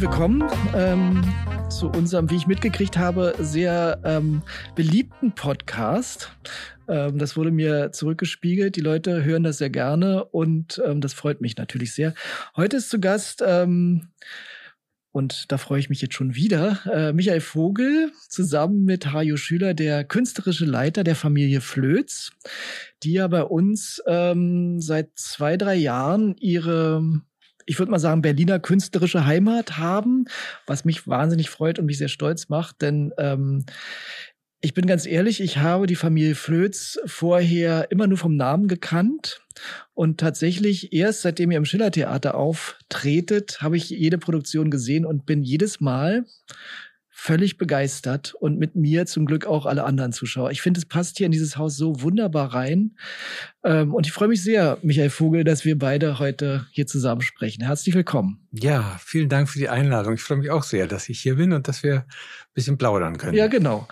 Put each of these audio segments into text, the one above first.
herzlich willkommen ähm, zu unserem, wie ich mitgekriegt habe, sehr ähm, beliebten Podcast. Ähm, das wurde mir zurückgespiegelt. Die Leute hören das sehr gerne und ähm, das freut mich natürlich sehr. Heute ist zu Gast ähm, und da freue ich mich jetzt schon wieder. Äh, Michael Vogel zusammen mit Hajo Schüler, der künstlerische Leiter der Familie Flöz, die ja bei uns ähm, seit zwei, drei Jahren ihre ich würde mal sagen, Berliner künstlerische Heimat haben, was mich wahnsinnig freut und mich sehr stolz macht, denn ähm, ich bin ganz ehrlich, ich habe die Familie Flöz vorher immer nur vom Namen gekannt. Und tatsächlich erst seitdem ihr im Schillertheater auftretet, habe ich jede Produktion gesehen und bin jedes Mal völlig begeistert und mit mir zum Glück auch alle anderen Zuschauer. Ich finde, es passt hier in dieses Haus so wunderbar rein. Ähm, und ich freue mich sehr, Michael Vogel, dass wir beide heute hier zusammen sprechen. Herzlich willkommen. Ja, vielen Dank für die Einladung. Ich freue mich auch sehr, dass ich hier bin und dass wir ein bisschen plaudern können. Ja, genau.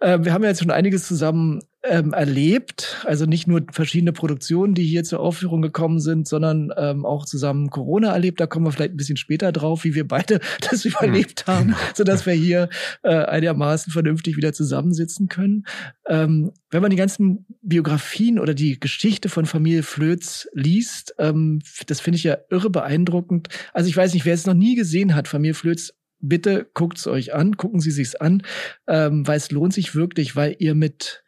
Äh, wir haben ja jetzt schon einiges zusammen ähm, erlebt. Also nicht nur verschiedene Produktionen, die hier zur Aufführung gekommen sind, sondern ähm, auch zusammen Corona erlebt. Da kommen wir vielleicht ein bisschen später drauf, wie wir beide das überlebt hm, haben, genau. sodass wir hier äh, einigermaßen vernünftig wieder zusammensitzen können. Ähm, wenn man die ganzen Biografien oder die Geschichte von Familie Flöz liest, ähm, das finde ich ja irre beeindruckend. Also ich weiß nicht, wer es noch nie gesehen hat, Familie Flöz bitte guckt's euch an, gucken Sie sich's an, ähm, weil es lohnt sich wirklich, weil ihr mit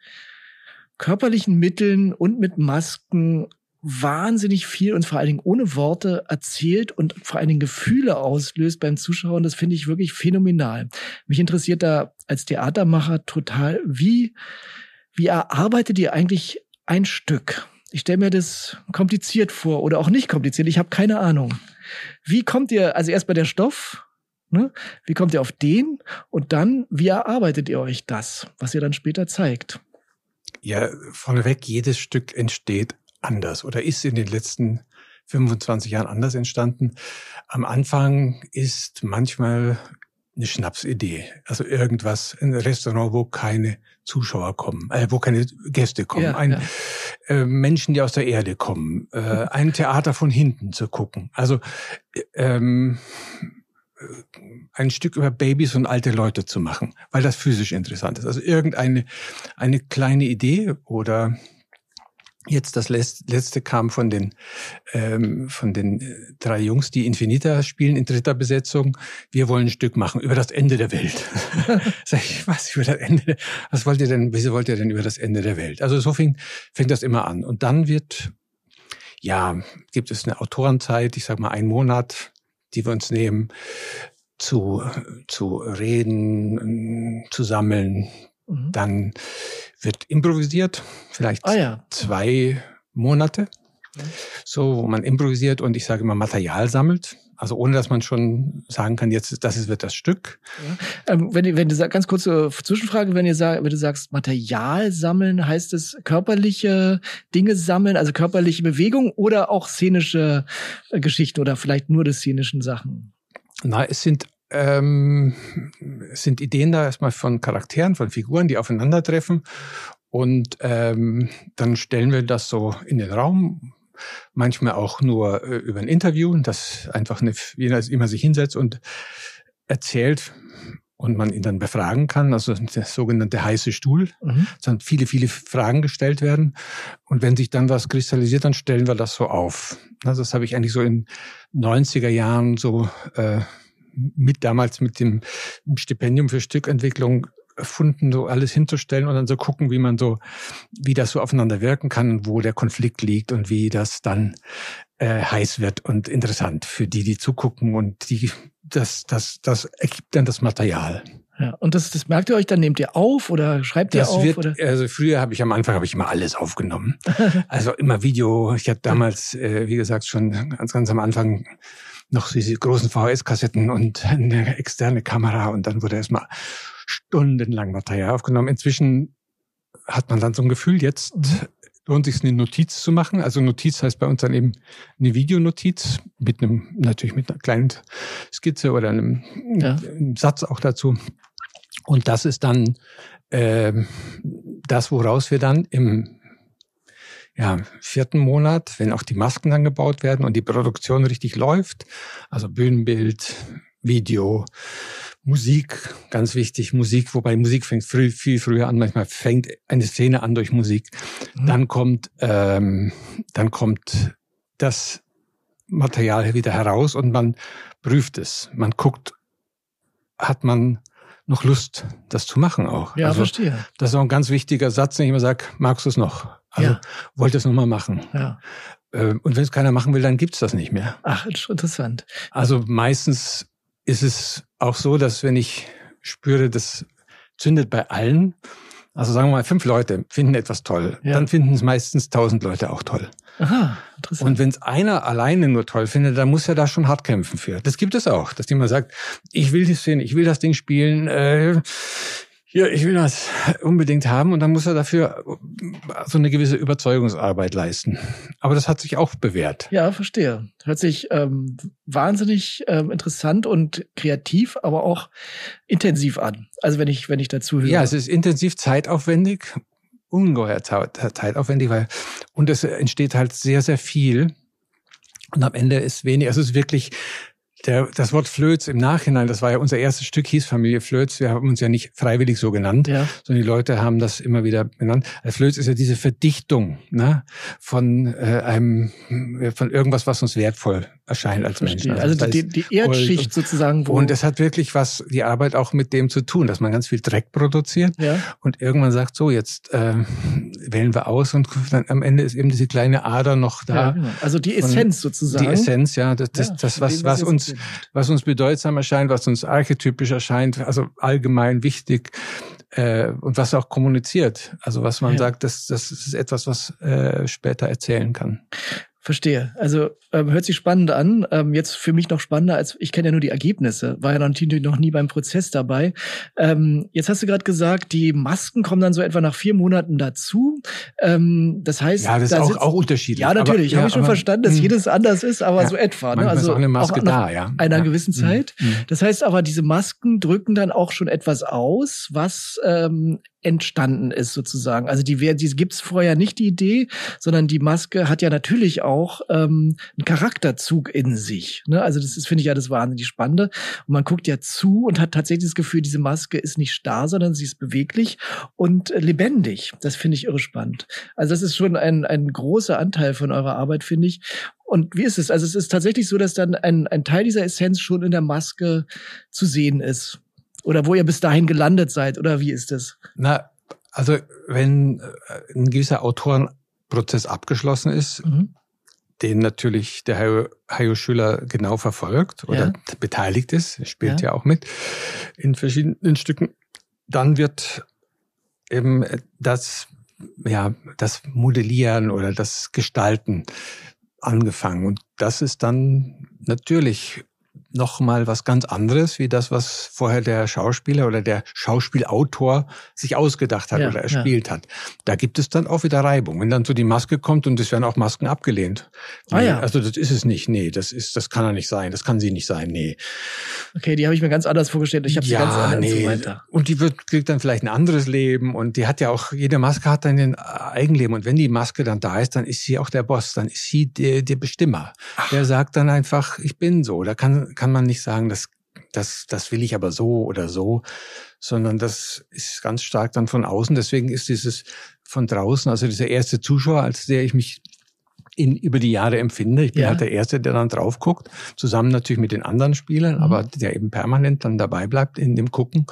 körperlichen Mitteln und mit Masken wahnsinnig viel und vor allen Dingen ohne Worte erzählt und vor allen Dingen Gefühle auslöst beim Zuschauen. Das finde ich wirklich phänomenal. Mich interessiert da als Theatermacher total, wie, wie erarbeitet ihr eigentlich ein Stück? Ich stelle mir das kompliziert vor oder auch nicht kompliziert. Ich habe keine Ahnung. Wie kommt ihr, also erst bei der Stoff, ne? wie kommt ihr auf den und dann, wie erarbeitet ihr euch das, was ihr dann später zeigt? Ja, vorneweg, jedes Stück entsteht anders oder ist in den letzten 25 Jahren anders entstanden. Am Anfang ist manchmal eine Schnapsidee. Also irgendwas, ein Restaurant, wo keine Zuschauer kommen, äh, wo keine Gäste kommen, ja, ein, ja. Äh, Menschen, die aus der Erde kommen, äh, ein Theater von hinten zu gucken. Also äh, ähm, ein Stück über Babys und alte Leute zu machen, weil das physisch interessant ist. Also irgendeine eine kleine Idee oder Jetzt das letzte kam von den ähm, von den äh, drei Jungs, die Infinita spielen in dritter Besetzung. Wir wollen ein Stück machen über das Ende der Welt. Sag ich, was über das Ende? Was wollt ihr denn? Wieso wollt ihr denn über das Ende der Welt? Also so fing, fängt das immer an. Und dann wird ja gibt es eine Autorenzeit. Ich sag mal einen Monat die wir uns nehmen, zu, zu reden, zu sammeln. Mhm. Dann wird improvisiert, vielleicht ah, ja. zwei Monate. So, wo man improvisiert und ich sage immer Material sammelt. Also ohne, dass man schon sagen kann, jetzt das ist, wird das Stück. Ja. Ähm, wenn, wenn du ganz kurze Zwischenfrage, wenn, ihr sag, wenn du sagst Material sammeln, heißt es körperliche Dinge sammeln, also körperliche Bewegung oder auch szenische äh, Geschichten oder vielleicht nur die szenischen Sachen? Na, es sind ähm, es sind Ideen da erstmal von Charakteren, von Figuren, die aufeinandertreffen. Und ähm, dann stellen wir das so in den Raum, manchmal auch nur äh, über ein Interview, dass einfach eine, jeder immer sich hinsetzt und erzählt und man ihn dann befragen kann, also der sogenannte heiße Stuhl, mhm. sondern viele, viele Fragen gestellt werden. Und wenn sich dann was kristallisiert, dann stellen wir das so auf. Also das habe ich eigentlich so in 90er Jahren so äh, mit damals mit dem Stipendium für Stückentwicklung erfunden, so alles hinzustellen und dann so gucken, wie man so, wie das so aufeinander wirken kann, wo der Konflikt liegt und wie das dann äh, heiß wird und interessant für die, die zugucken und die, das, das, das ergibt dann das Material. Ja, und das, das merkt ihr euch dann, nehmt ihr auf oder schreibt ihr das auf? Wird, oder? Also früher habe ich am Anfang habe ich immer alles aufgenommen. also immer Video. Ich habe damals, äh, wie gesagt, schon ganz, ganz am Anfang noch diese großen VHS-Kassetten und eine externe Kamera und dann wurde erstmal stundenlang Material aufgenommen. Inzwischen hat man dann so ein Gefühl, jetzt mhm. lohnt sich eine Notiz zu machen. Also Notiz heißt bei uns dann eben eine Videonotiz mit einem, natürlich mit einer kleinen Skizze oder einem, ja. einem Satz auch dazu. Und das ist dann äh, das, woraus wir dann im ja, vierten Monat, wenn auch die Masken dann gebaut werden und die Produktion richtig läuft, also Bühnenbild, Video, Musik, ganz wichtig, Musik, wobei Musik fängt früh, viel früher an, manchmal fängt eine Szene an durch Musik. Mhm. Dann kommt, ähm, dann kommt das Material wieder heraus und man prüft es. Man guckt, hat man noch Lust, das zu machen auch. Ja, also, verstehe. Das ist auch ein ganz wichtiger Satz, den ich immer sage, magst du es noch? Also ja. wollt es nochmal machen. Ja. Ähm, und wenn es keiner machen will, dann gibt's das nicht mehr. Ach, interessant. Also meistens ist es auch so, dass wenn ich spüre, das zündet bei allen, also sagen wir mal, fünf Leute finden etwas toll, ja. dann finden es meistens tausend Leute auch toll. Aha, interessant. Und wenn es einer alleine nur toll findet, dann muss er da schon hart kämpfen für. Das gibt es auch, dass jemand sagt, ich will das sehen, ich will das Ding spielen, äh, ja, ich will das unbedingt haben und dann muss er dafür so eine gewisse Überzeugungsarbeit leisten. Aber das hat sich auch bewährt. Ja, verstehe. Hört sich ähm, wahnsinnig ähm, interessant und kreativ, aber auch intensiv an. Also wenn ich wenn ich dazu höre. Ja, es ist intensiv zeitaufwendig, ungeheuer zeitaufwendig, weil und es entsteht halt sehr sehr viel und am Ende ist wenig. Also es ist wirklich der, das Wort Flöz im Nachhinein, das war ja unser erstes Stück, hieß Familie Flöz. Wir haben uns ja nicht freiwillig so genannt, ja. sondern die Leute haben das immer wieder benannt. Also Flöz ist ja diese Verdichtung ne, von äh, einem, von irgendwas, was uns wertvoll erscheint als Menschen. Also, also die, die Erdschicht und, sozusagen. Wo und es hat wirklich was, die Arbeit auch mit dem zu tun, dass man ganz viel Dreck produziert ja. und irgendwann sagt, so jetzt äh, wählen wir aus und dann am Ende ist eben diese kleine Ader noch da. Ja, genau. Also die Essenz sozusagen. Die Essenz, ja, das, das, ja, das was, was uns, was uns bedeutsam erscheint, was uns archetypisch erscheint, also allgemein wichtig äh, und was auch kommuniziert. Also was man sagt, das, das ist etwas, was äh, später erzählen kann. Verstehe. Also ähm, hört sich spannend an. Ähm, jetzt für mich noch spannender, als ich kenne ja nur die Ergebnisse. War ja natürlich noch nie beim Prozess dabei. Ähm, jetzt hast du gerade gesagt, die Masken kommen dann so etwa nach vier Monaten dazu. Ähm, das heißt, ja, das da ist auch, auch unterschiedlich. Ja, natürlich. Habe ja, ich schon verstanden, dass mh. Hm. jedes anders ist, aber ja, so etwa. Ne? Also ist auch eine Maske auch da, ja. Einer ja. gewissen hm. Zeit. Mhm. Das heißt aber, diese Masken drücken dann auch schon etwas aus, was ähm, entstanden ist sozusagen. Also die, die gibt's vorher nicht die Idee, sondern die Maske hat ja natürlich auch ähm, einen Charakterzug in sich. Ne? Also das ist finde ich ja das wahnsinnig Spannende. Und man guckt ja zu und hat tatsächlich das Gefühl, diese Maske ist nicht starr, sondern sie ist beweglich und lebendig. Das finde ich irre spannend. Also das ist schon ein ein großer Anteil von eurer Arbeit finde ich. Und wie ist es? Also es ist tatsächlich so, dass dann ein, ein Teil dieser Essenz schon in der Maske zu sehen ist. Oder wo ihr bis dahin gelandet seid, oder wie ist das? Na, also wenn äh, ein gewisser Autorenprozess abgeschlossen ist, mhm. Den natürlich der Hayo, Hayo Schüler genau verfolgt oder ja. beteiligt ist, spielt ja. ja auch mit in verschiedenen Stücken, dann wird eben das, ja, das Modellieren oder das Gestalten angefangen. Und das ist dann natürlich noch mal was ganz anderes, wie das, was vorher der Schauspieler oder der Schauspielautor sich ausgedacht hat ja, oder erspielt ja. hat. Da gibt es dann auch wieder Reibung. Wenn dann so die Maske kommt und es werden auch Masken abgelehnt. Ah, ja. Also das ist es nicht. Nee, das ist, das kann er nicht sein. Das kann sie nicht sein. Nee. Okay, die habe ich mir ganz anders vorgestellt. Ich habe sie ganz anders nee. und so weiter. Und die wird, kriegt dann vielleicht ein anderes Leben und die hat ja auch, jede Maske hat dann ein Eigenleben. Und wenn die Maske dann da ist, dann ist sie auch der Boss. Dann ist sie der, der Bestimmer. Ach. Der sagt dann einfach, ich bin so. Da kann, kann man nicht sagen, das, das, das will ich aber so oder so, sondern das ist ganz stark dann von außen. Deswegen ist dieses von draußen, also dieser erste Zuschauer, als der ich mich in, über die Jahre empfinde. Ich bin ja. halt der Erste, der dann drauf guckt, zusammen natürlich mit den anderen Spielern, mhm. aber der eben permanent dann dabei bleibt in dem Gucken.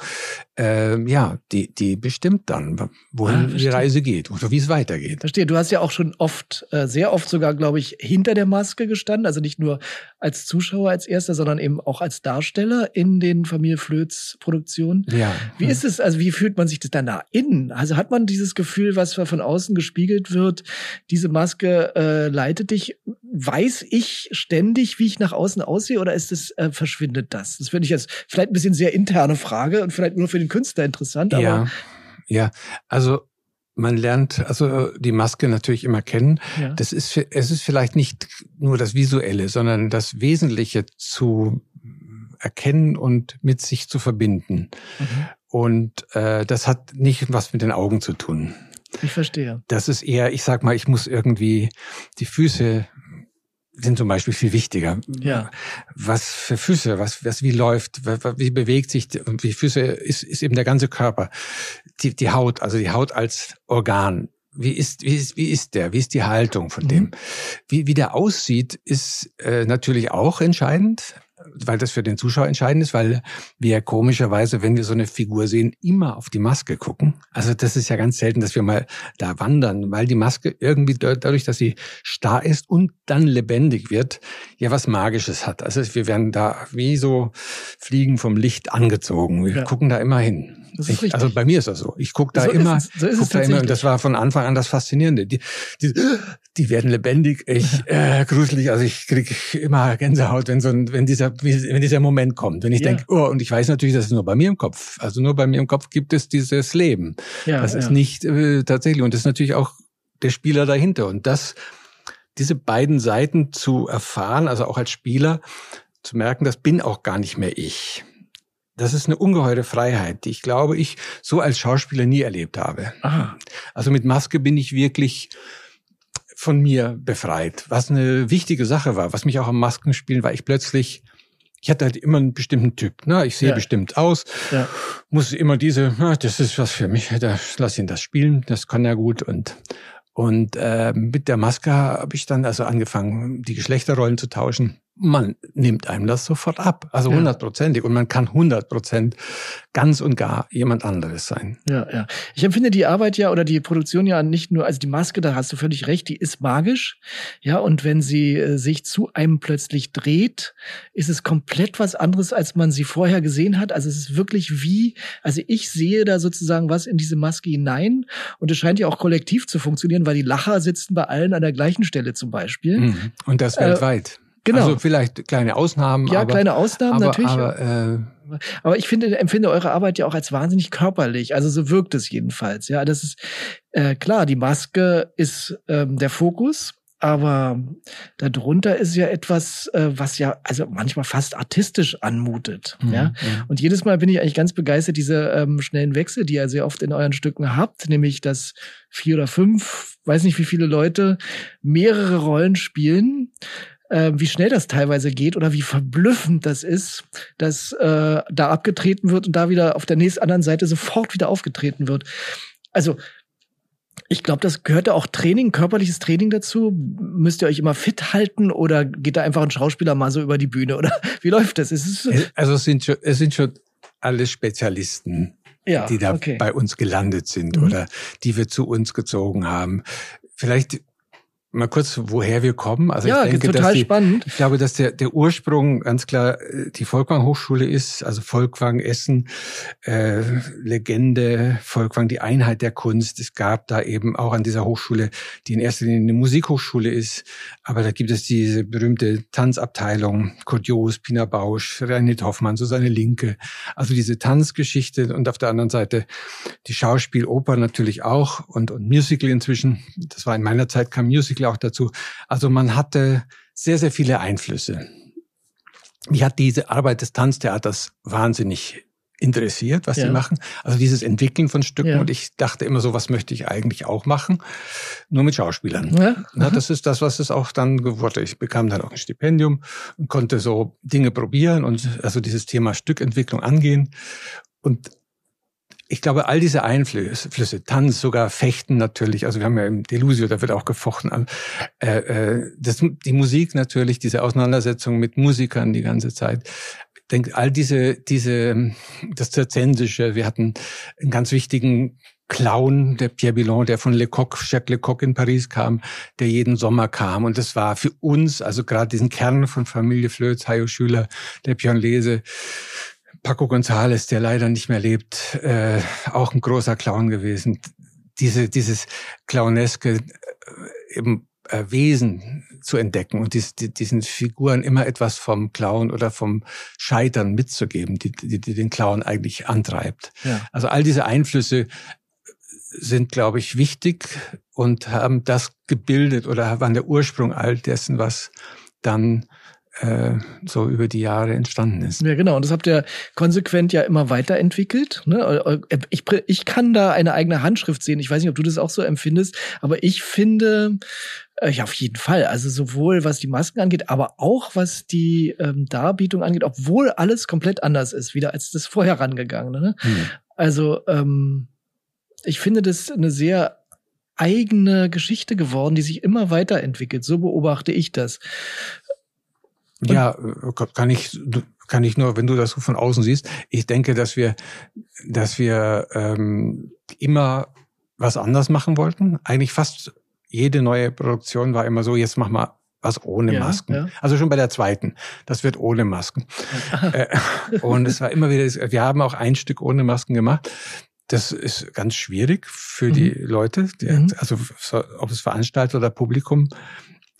Äh, ja, die, die bestimmt dann, wohin ah, die Reise geht oder wie es weitergeht. Verstehe. Du hast ja auch schon oft, äh, sehr oft sogar, glaube ich, hinter der Maske gestanden, also nicht nur als Zuschauer als Erster, sondern eben auch als Darsteller in den Familie Flöz Produktionen. Ja. Wie ist es, also wie fühlt man sich das dann da innen? Also hat man dieses Gefühl, was von außen gespiegelt wird, diese Maske äh, leitet dich? Weiß ich ständig, wie ich nach außen aussehe oder ist es, äh, verschwindet das? Das finde ich jetzt vielleicht ein bisschen sehr interne Frage und vielleicht nur für den Künstler interessant, aber. Ja, ja. Also, man lernt also die Maske natürlich immer kennen. Ja. Das ist es ist vielleicht nicht nur das Visuelle, sondern das Wesentliche zu erkennen und mit sich zu verbinden. Mhm. Und äh, das hat nicht was mit den Augen zu tun. Ich verstehe. Das ist eher, ich sag mal, ich muss irgendwie die Füße sind zum Beispiel viel wichtiger. Ja. Was für Füße, was, was wie läuft, wie bewegt sich, wie Füße ist, ist eben der ganze Körper. Die, die Haut, also die Haut als Organ. Wie ist, wie ist, wie ist der? Wie ist die Haltung von dem? Mhm. Wie, wie der aussieht, ist äh, natürlich auch entscheidend weil das für den Zuschauer entscheidend ist, weil wir komischerweise, wenn wir so eine Figur sehen, immer auf die Maske gucken. Also das ist ja ganz selten, dass wir mal da wandern, weil die Maske irgendwie dadurch, dass sie starr ist und dann lebendig wird, ja was Magisches hat. Also wir werden da wie so Fliegen vom Licht angezogen. Wir ja. gucken da immer hin. Das ist ich, also bei mir ist das so. Ich gucke da so immer, so ist guck da immer, und das war von Anfang an das Faszinierende. Die, die, die werden lebendig, ich äh, gruselig, also ich kriege immer Gänsehaut, wenn so ein, wenn dieser, wenn dieser Moment kommt. Wenn ich ja. denke, oh, und ich weiß natürlich, das ist nur bei mir im Kopf. Also nur bei mir im Kopf gibt es dieses Leben. Ja, das ja. ist nicht äh, tatsächlich, und das ist natürlich auch der Spieler dahinter. Und das, diese beiden Seiten zu erfahren, also auch als Spieler, zu merken, das bin auch gar nicht mehr ich. Das ist eine ungeheure Freiheit, die ich glaube, ich so als Schauspieler nie erlebt habe. Aha. Also mit Maske bin ich wirklich von mir befreit, was eine wichtige Sache war. Was mich auch am Maskenspielen war, ich plötzlich, ich hatte halt immer einen bestimmten Typ. Ne? Ich sehe ja. bestimmt aus, ja. muss immer diese, na, das ist was für mich, da, lass ihn das spielen, das kann er gut und und äh, mit der Maske habe ich dann also angefangen, die Geschlechterrollen zu tauschen man nimmt einem das sofort ab. Also hundertprozentig. Und man kann hundertprozent ganz und gar jemand anderes sein. Ja, ja. Ich empfinde die Arbeit ja oder die Produktion ja nicht nur, also die Maske, da hast du völlig recht, die ist magisch. Ja, und wenn sie äh, sich zu einem plötzlich dreht, ist es komplett was anderes, als man sie vorher gesehen hat. Also es ist wirklich wie, also ich sehe da sozusagen was in diese Maske hinein. Und es scheint ja auch kollektiv zu funktionieren, weil die Lacher sitzen bei allen an der gleichen Stelle zum Beispiel. Mhm. Und das weltweit. Äh, Genau. Also vielleicht kleine Ausnahmen. Ja, aber, kleine Ausnahmen aber, natürlich. Aber, äh, aber ich finde, empfinde eure Arbeit ja auch als wahnsinnig körperlich. Also so wirkt es jedenfalls. Ja, das ist äh, klar. Die Maske ist ähm, der Fokus. Aber darunter ist ja etwas, äh, was ja also manchmal fast artistisch anmutet. Mhm, ja? Und jedes Mal bin ich eigentlich ganz begeistert, diese ähm, schnellen Wechsel, die ihr sehr oft in euren Stücken habt, nämlich dass vier oder fünf, weiß nicht wie viele Leute, mehrere Rollen spielen äh, wie schnell das teilweise geht oder wie verblüffend das ist, dass äh, da abgetreten wird und da wieder auf der nächsten anderen Seite sofort wieder aufgetreten wird. Also ich glaube, das gehört ja auch Training, körperliches Training dazu. Müsst ihr euch immer fit halten oder geht da einfach ein Schauspieler mal so über die Bühne oder wie läuft das? Es also es sind schon, es sind schon alle Spezialisten, ja, die da okay. bei uns gelandet sind mhm. oder die wir zu uns gezogen haben. Vielleicht Mal kurz, woher wir kommen. Also ja, ich denke, total dass die, spannend. Ich glaube, dass der, der Ursprung ganz klar äh, die Volkwang Hochschule ist, also Volkwang Essen, äh, Legende, Volkwang die Einheit der Kunst. Es gab da eben auch an dieser Hochschule, die in erster Linie eine Musikhochschule ist, aber da gibt es diese berühmte Tanzabteilung, Kurt Pina Bausch, Reinhard Hoffmann, so seine Linke. Also diese Tanzgeschichte und auf der anderen Seite die Schauspieloper natürlich auch und, und Musical inzwischen. Das war in meiner Zeit kam Musical Artikel auch dazu. Also man hatte sehr, sehr viele Einflüsse. Mich hat diese Arbeit des Tanztheaters wahnsinnig interessiert, was ja. sie machen. Also dieses Entwickeln von Stücken. Ja. Und ich dachte immer so, was möchte ich eigentlich auch machen? Nur mit Schauspielern. Ja. Na, das ist das, was es auch dann geworden Ich bekam dann auch ein Stipendium und konnte so Dinge probieren und also dieses Thema Stückentwicklung angehen. Und ich glaube, all diese Einflüsse, Tanz, sogar Fechten natürlich, also wir haben ja im Delusio, da wird auch gefochten, äh, äh, das, die Musik natürlich, diese Auseinandersetzung mit Musikern die ganze Zeit. Ich denke, all diese, diese, das Zirzensische, wir hatten einen ganz wichtigen Clown, der Pierre Billon, der von Lecoq, Jacques Lecoq in Paris kam, der jeden Sommer kam. Und das war für uns, also gerade diesen Kern von Familie Flöz, Hayo Schüler, der Pion Lese, Paco González, der leider nicht mehr lebt, äh, auch ein großer Clown gewesen. Diese, dieses clowneske äh, eben äh, Wesen zu entdecken und dies, die, diesen Figuren immer etwas vom Clown oder vom Scheitern mitzugeben, die, die, die den Clown eigentlich antreibt. Ja. Also all diese Einflüsse sind, glaube ich, wichtig und haben das gebildet oder waren der Ursprung all dessen, was dann äh, so über die Jahre entstanden ist. Ja, genau. Und das habt ihr konsequent ja immer weiterentwickelt. Ne? Ich, ich kann da eine eigene Handschrift sehen. Ich weiß nicht, ob du das auch so empfindest, aber ich finde, äh, ja, auf jeden Fall. Also sowohl was die Masken angeht, aber auch was die ähm, Darbietung angeht, obwohl alles komplett anders ist, wieder als das vorher rangegangen. Ne? Hm. Also ähm, ich finde das eine sehr eigene Geschichte geworden, die sich immer weiterentwickelt. So beobachte ich das. Und ja, kann ich kann ich nur, wenn du das so von außen siehst. Ich denke, dass wir dass wir ähm, immer was anders machen wollten. Eigentlich fast jede neue Produktion war immer so, jetzt mach mal was ohne ja, Masken. Ja. Also schon bei der zweiten. Das wird ohne Masken. Äh, und es war immer wieder, wir haben auch ein Stück ohne Masken gemacht. Das ist ganz schwierig für mhm. die Leute, die, mhm. also ob es Veranstalter oder Publikum.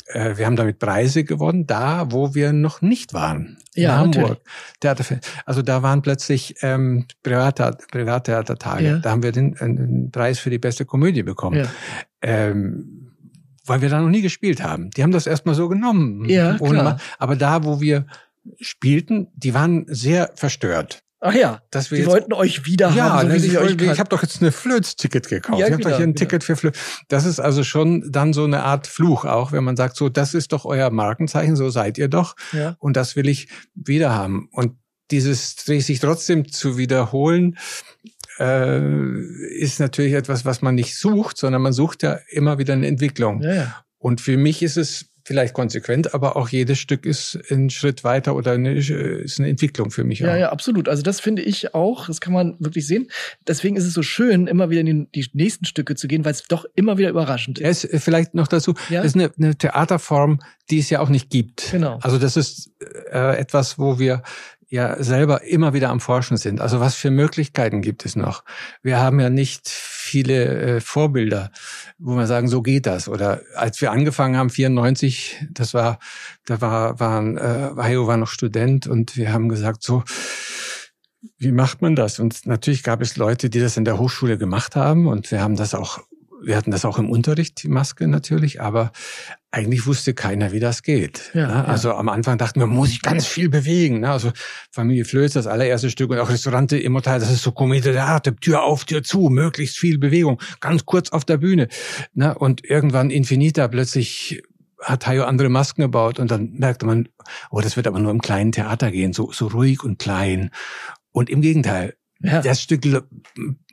Äh, wir haben damit Preise gewonnen, da wo wir noch nicht waren. Ja, in Hamburg. Theaterfest. Also da waren plötzlich ähm, Privattheater, Privattheatertage. Ja. Da haben wir den, den Preis für die beste Komödie bekommen. Ja. Ähm, weil wir da noch nie gespielt haben. Die haben das erstmal so genommen. Ja, klar. aber da, wo wir spielten, die waren sehr verstört. Ach ja, dass wir die wollten euch wieder ja, haben. So ich, ich, ich habe doch jetzt eine Flöz-Ticket gekauft. Ja, ich habe genau, doch hier ein genau. Ticket für Flöz. Das ist also schon dann so eine Art Fluch auch, wenn man sagt, so das ist doch euer Markenzeichen, so seid ihr doch. Ja. Und das will ich wieder haben. Und dieses sich trotzdem zu wiederholen, äh, ist natürlich etwas, was man nicht sucht, sondern man sucht ja immer wieder eine Entwicklung. Ja, ja. Und für mich ist es vielleicht konsequent, aber auch jedes Stück ist ein Schritt weiter oder eine, ist eine Entwicklung für mich. Ja, auch. ja, absolut. Also das finde ich auch, das kann man wirklich sehen. Deswegen ist es so schön, immer wieder in die, nächsten Stücke zu gehen, weil es doch immer wieder überraschend ist. Ja, ist vielleicht noch dazu, ja? ist eine, eine Theaterform, die es ja auch nicht gibt. Genau. Also das ist äh, etwas, wo wir ja selber immer wieder am Forschen sind. Also was für Möglichkeiten gibt es noch? Wir haben ja nicht viele äh, Vorbilder, wo man sagen, so geht das. Oder als wir angefangen haben, 94, das war, da war, waren, äh, Hayo war noch Student und wir haben gesagt, so, wie macht man das? Und natürlich gab es Leute, die das in der Hochschule gemacht haben und wir haben das auch wir hatten das auch im Unterricht, die Maske natürlich, aber eigentlich wusste keiner, wie das geht. Ja, ne? Also am Anfang dachten wir, muss ich ganz viel bewegen. Ne? Also Familie Flöß, das allererste Stück und auch Restaurante Immortal, das ist so Komödie der Arte, Tür auf, Tür zu, möglichst viel Bewegung, ganz kurz auf der Bühne. Ne? Und irgendwann Infinita plötzlich hat Hayo andere Masken gebaut und dann merkte man, oh, das wird aber nur im kleinen Theater gehen, so, so ruhig und klein. Und im Gegenteil, ja. Das Stück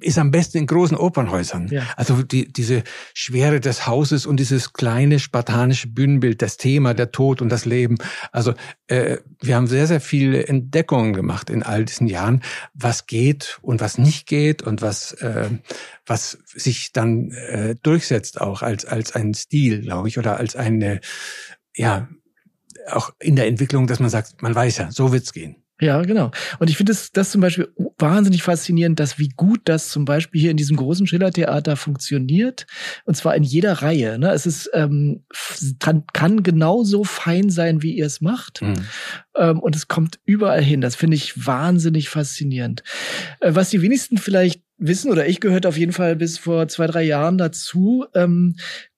ist am besten in großen Opernhäusern. Ja. Also die, diese Schwere des Hauses und dieses kleine spartanische Bühnenbild, das Thema, der Tod und das Leben. Also äh, wir haben sehr, sehr viele Entdeckungen gemacht in all diesen Jahren, was geht und was nicht geht und was, äh, was sich dann äh, durchsetzt auch als, als ein Stil, glaube ich, oder als eine, ja, auch in der Entwicklung, dass man sagt, man weiß ja, so wird's gehen. Ja, genau. Und ich finde das, das zum Beispiel wahnsinnig faszinierend, dass wie gut das zum Beispiel hier in diesem großen Schillertheater funktioniert. Und zwar in jeder Reihe. Ne? Es ist, ähm, kann, genauso fein sein, wie ihr es macht. Mhm. Ähm, und es kommt überall hin. Das finde ich wahnsinnig faszinierend. Äh, was die wenigsten vielleicht wissen, oder ich gehört auf jeden Fall bis vor zwei, drei Jahren dazu, ähm,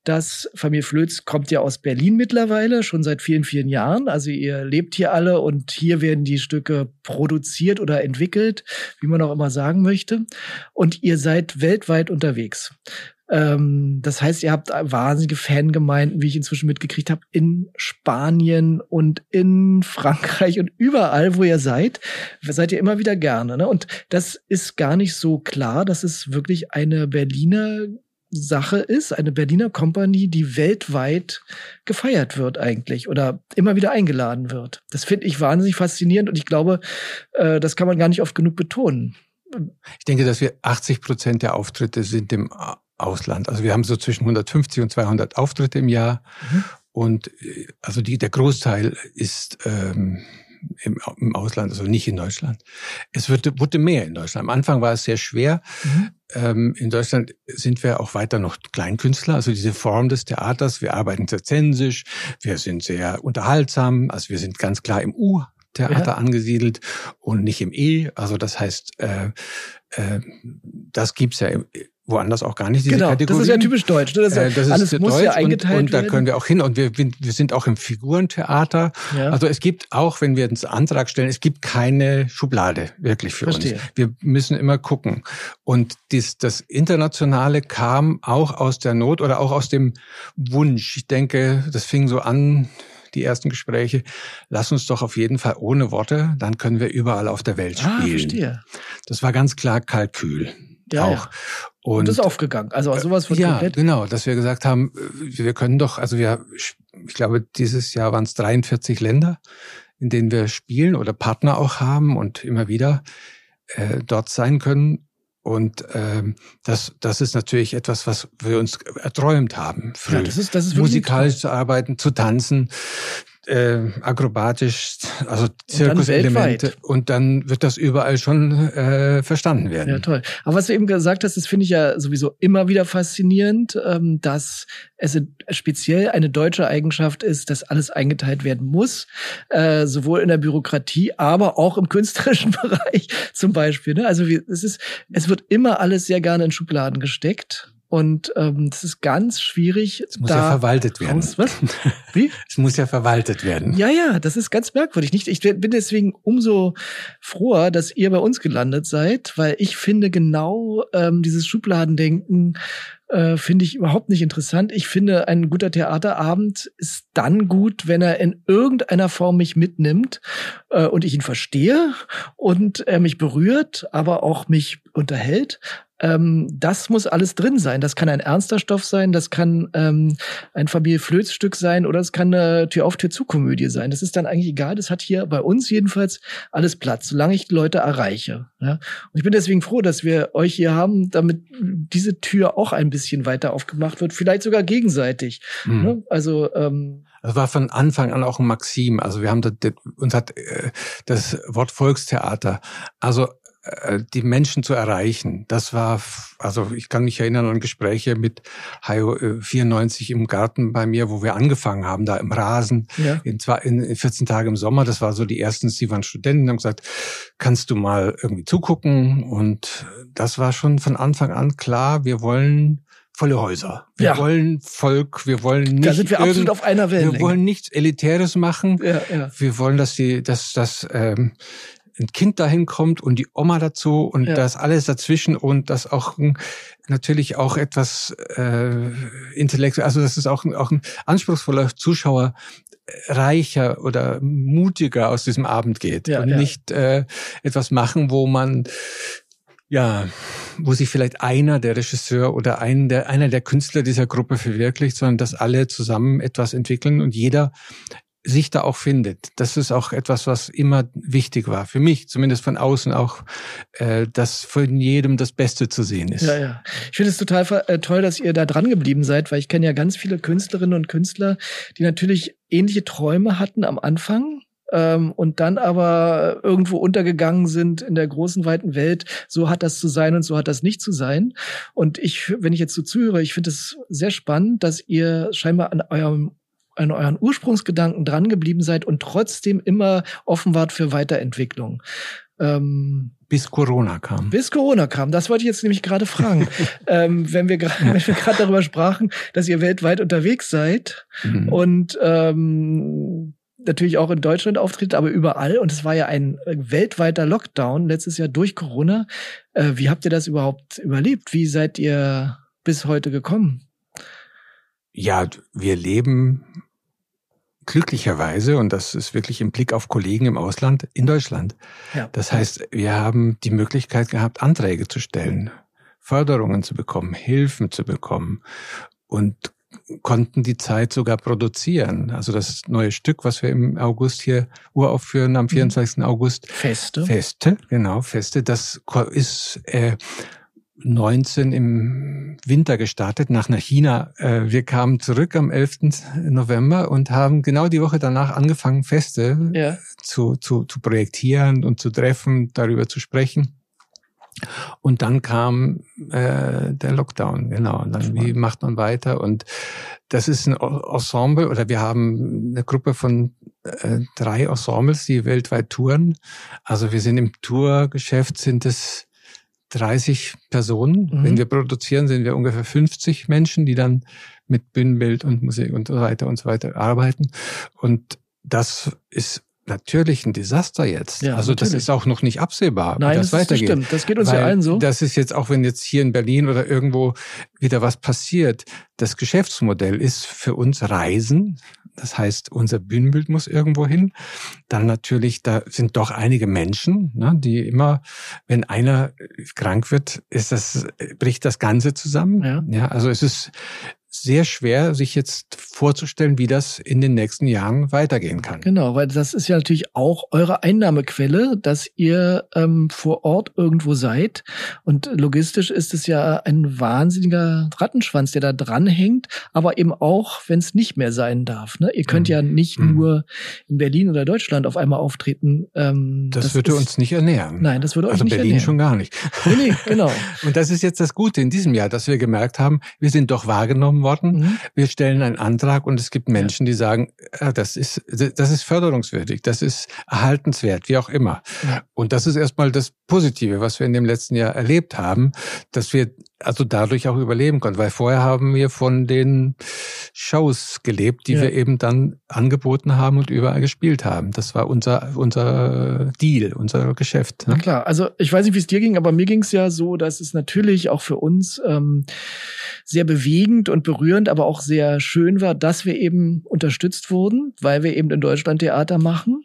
dass Familie Flöz kommt ja aus Berlin mittlerweile, schon seit vielen, vielen Jahren. Also ihr lebt hier alle und hier werden die Stücke produziert oder entwickelt, wie man auch immer sagen möchte. Und ihr seid weltweit unterwegs. Ähm, das heißt, ihr habt wahnsinnige Fangemeinden, wie ich inzwischen mitgekriegt habe, in Spanien und in Frankreich und überall, wo ihr seid, seid ihr immer wieder gerne. Ne? Und das ist gar nicht so klar. Das ist wirklich eine Berliner Sache ist, eine Berliner Company, die weltweit gefeiert wird eigentlich oder immer wieder eingeladen wird. Das finde ich wahnsinnig faszinierend und ich glaube, äh, das kann man gar nicht oft genug betonen. Ich denke, dass wir 80 Prozent der Auftritte sind im Ausland. Also wir haben so zwischen 150 und 200 Auftritte im Jahr mhm. und äh, also die, der Großteil ist ähm, im, im Ausland, also nicht in Deutschland. Es wird, wurde mehr in Deutschland. Am Anfang war es sehr schwer. Mhm. Ähm, in Deutschland sind wir auch weiter noch Kleinkünstler, also diese Form des Theaters. Wir arbeiten sehr zensisch, wir sind sehr unterhaltsam, also wir sind ganz klar im U Theater ja. angesiedelt und nicht im E. Also das heißt, äh, äh, das gibt's ja woanders auch gar nicht, diese genau, Kategorien. Das ist ja typisch deutsch. Ne? Das, äh, das alles ist muss deutsch ja eingeteilt und, und da können wir auch hin. Und wir, wir sind auch im Figurentheater. Ja. Also es gibt auch, wenn wir uns Antrag stellen, es gibt keine Schublade wirklich für Verstehe. uns. Wir müssen immer gucken. Und dies, das Internationale kam auch aus der Not oder auch aus dem Wunsch. Ich denke, das fing so an, die ersten Gespräche, lass uns doch auf jeden Fall ohne Worte, dann können wir überall auf der Welt ah, spielen. Ah, verstehe. Das war ganz klar Kalkül. Ja, auch. Ja. Und, und das ist aufgegangen. Also sowas wird ja, komplett. genau, dass wir gesagt haben, äh, wir können doch, also wir, ich glaube, dieses Jahr waren es 43 Länder, in denen wir spielen oder Partner auch haben und immer wieder äh, dort sein können. Und ähm, das, das ist natürlich etwas, was wir uns erträumt haben. Früh. Ja, das ist, das ist musikalisch zu arbeiten, zu tanzen, äh, akrobatisch, also Zirkuselemente und dann wird das überall schon äh, verstanden werden. Ja, toll. Aber was du eben gesagt hast, das finde ich ja sowieso immer wieder faszinierend, ähm, dass es speziell eine deutsche Eigenschaft ist, dass alles eingeteilt werden muss, äh, sowohl in der Bürokratie, aber auch im künstlerischen Bereich zum Beispiel. Ne? Also wie, es ist, es wird immer alles sehr gerne in Schubladen gesteckt und ähm, das ist ganz schwierig. Es muss ja verwaltet werden. Raus, was? Wie? es muss ja verwaltet werden. Ja, ja, das ist ganz merkwürdig. Nicht? Ich bin deswegen umso froher, dass ihr bei uns gelandet seid, weil ich finde genau ähm, dieses Schubladendenken äh, finde ich überhaupt nicht interessant. Ich finde, ein guter Theaterabend ist dann gut, wenn er in irgendeiner Form mich mitnimmt äh, und ich ihn verstehe und er mich berührt, aber auch mich unterhält ähm, das muss alles drin sein. Das kann ein ernster Stoff sein, das kann ähm, ein Familie Flöz-Stück sein oder es kann eine Tür auf Tür zu Komödie sein. Das ist dann eigentlich egal. Das hat hier bei uns jedenfalls alles Platz, solange ich die Leute erreiche. Ja? Und ich bin deswegen froh, dass wir euch hier haben, damit diese Tür auch ein bisschen weiter aufgemacht wird, vielleicht sogar gegenseitig. Mhm. Ne? Also ähm, das war von Anfang an auch ein Maxim. Also wir haben das, uns hat äh, das Wort Volkstheater. Also die Menschen zu erreichen. Das war, also ich kann mich erinnern an Gespräche mit Hayo 94 äh, im Garten bei mir, wo wir angefangen haben, da im Rasen, ja. in, zwei, in 14 Tagen im Sommer. Das war so die ersten, die waren Studenten, haben gesagt, kannst du mal irgendwie zugucken? Und das war schon von Anfang an klar, wir wollen volle Häuser. Wir ja. wollen Volk, wir wollen nicht. Da sind wir absolut auf einer Welt. Wir wollen nichts Elitäres machen. Ja, ja. Wir wollen, dass die, dass, dass ähm, ein Kind dahin kommt und die Oma dazu und ja. das alles dazwischen und das auch natürlich auch etwas äh, intellektuell, also das ist auch, auch ein anspruchsvoller Zuschauer reicher oder mutiger aus diesem Abend geht ja, und ja. nicht äh, etwas machen, wo man ja, wo sich vielleicht einer der Regisseur oder ein der, einer der Künstler dieser Gruppe verwirklicht, sondern dass alle zusammen etwas entwickeln und jeder sich da auch findet. Das ist auch etwas, was immer wichtig war. Für mich, zumindest von außen auch, äh, dass von jedem das Beste zu sehen ist. Ja, ja. Ich finde es total äh, toll, dass ihr da dran geblieben seid, weil ich kenne ja ganz viele Künstlerinnen und Künstler, die natürlich ähnliche Träume hatten am Anfang, ähm, und dann aber irgendwo untergegangen sind in der großen, weiten Welt. So hat das zu sein und so hat das nicht zu sein. Und ich, wenn ich jetzt so zuhöre, ich finde es sehr spannend, dass ihr scheinbar an eurem an euren Ursprungsgedanken drangeblieben seid und trotzdem immer offen wart für Weiterentwicklung. Ähm, bis Corona kam. Bis Corona kam. Das wollte ich jetzt nämlich gerade fragen. ähm, wenn wir gerade darüber sprachen, dass ihr weltweit unterwegs seid mhm. und ähm, natürlich auch in Deutschland auftritt, aber überall. Und es war ja ein weltweiter Lockdown letztes Jahr durch Corona. Äh, wie habt ihr das überhaupt überlebt? Wie seid ihr bis heute gekommen? Ja, wir leben glücklicherweise, und das ist wirklich im Blick auf Kollegen im Ausland, in Deutschland. Ja. Das heißt, wir haben die Möglichkeit gehabt, Anträge zu stellen, Förderungen zu bekommen, Hilfen zu bekommen und konnten die Zeit sogar produzieren. Also das neue Stück, was wir im August hier uraufführen, am 24. Mhm. August. Feste. Feste, genau, Feste. Das ist äh, 19 im Winter gestartet, nach nach China. Äh, wir kamen zurück am 11. November und haben genau die Woche danach angefangen, Feste ja. zu, zu, zu projektieren und zu treffen, darüber zu sprechen. Und dann kam äh, der Lockdown, genau. Und dann, wie macht man weiter? Und das ist ein Ensemble oder wir haben eine Gruppe von äh, drei Ensembles, die weltweit touren. Also wir sind im Tourgeschäft, sind es 30 Personen. Mhm. Wenn wir produzieren, sind wir ungefähr 50 Menschen, die dann mit Bühnenbild und Musik und so weiter und so weiter arbeiten. Und das ist natürlich ein Desaster jetzt. Ja, also natürlich. das ist auch noch nicht absehbar, Nein, wie das, das weitergeht. Stimmt. Das geht uns Weil ja allen so. Das ist jetzt auch, wenn jetzt hier in Berlin oder irgendwo wieder was passiert. Das Geschäftsmodell ist für uns Reisen. Das heißt, unser Bühnenbild muss irgendwo hin. Dann natürlich, da sind doch einige Menschen, ne, die immer, wenn einer krank wird, ist das, bricht das Ganze zusammen. Ja. ja also es ist sehr schwer, sich jetzt vorzustellen, wie das in den nächsten Jahren weitergehen kann. Genau, weil das ist ja natürlich auch eure Einnahmequelle, dass ihr ähm, vor Ort irgendwo seid. Und logistisch ist es ja ein wahnsinniger Rattenschwanz, der da dranhängt, aber eben auch, wenn es nicht mehr sein darf. Ne? Ihr könnt mhm. ja nicht mhm. nur in Berlin oder Deutschland auf einmal auftreten. Ähm, das, das würde ist, uns nicht ernähren. Nein, das würde euch also nicht Berlin ernähren. schon gar nicht. Nee, nee, genau. Und das ist jetzt das Gute in diesem Jahr, dass wir gemerkt haben, wir sind doch wahrgenommen worden. Mhm. Wir stellen einen Antrag und es gibt Menschen, die sagen, ja, das ist, das ist förderungswürdig, das ist erhaltenswert, wie auch immer. Ja. Und das ist erstmal das Positive, was wir in dem letzten Jahr erlebt haben, dass wir also dadurch auch überleben konnten, weil vorher haben wir von den Shows gelebt, die ja. wir eben dann angeboten haben und überall gespielt haben. Das war unser unser Deal, unser Geschäft. Ne? Na klar, also ich weiß nicht, wie es dir ging, aber mir ging es ja so, dass es natürlich auch für uns ähm, sehr bewegend und berührend, aber auch sehr schön war, dass wir eben unterstützt wurden, weil wir eben in Deutschland Theater machen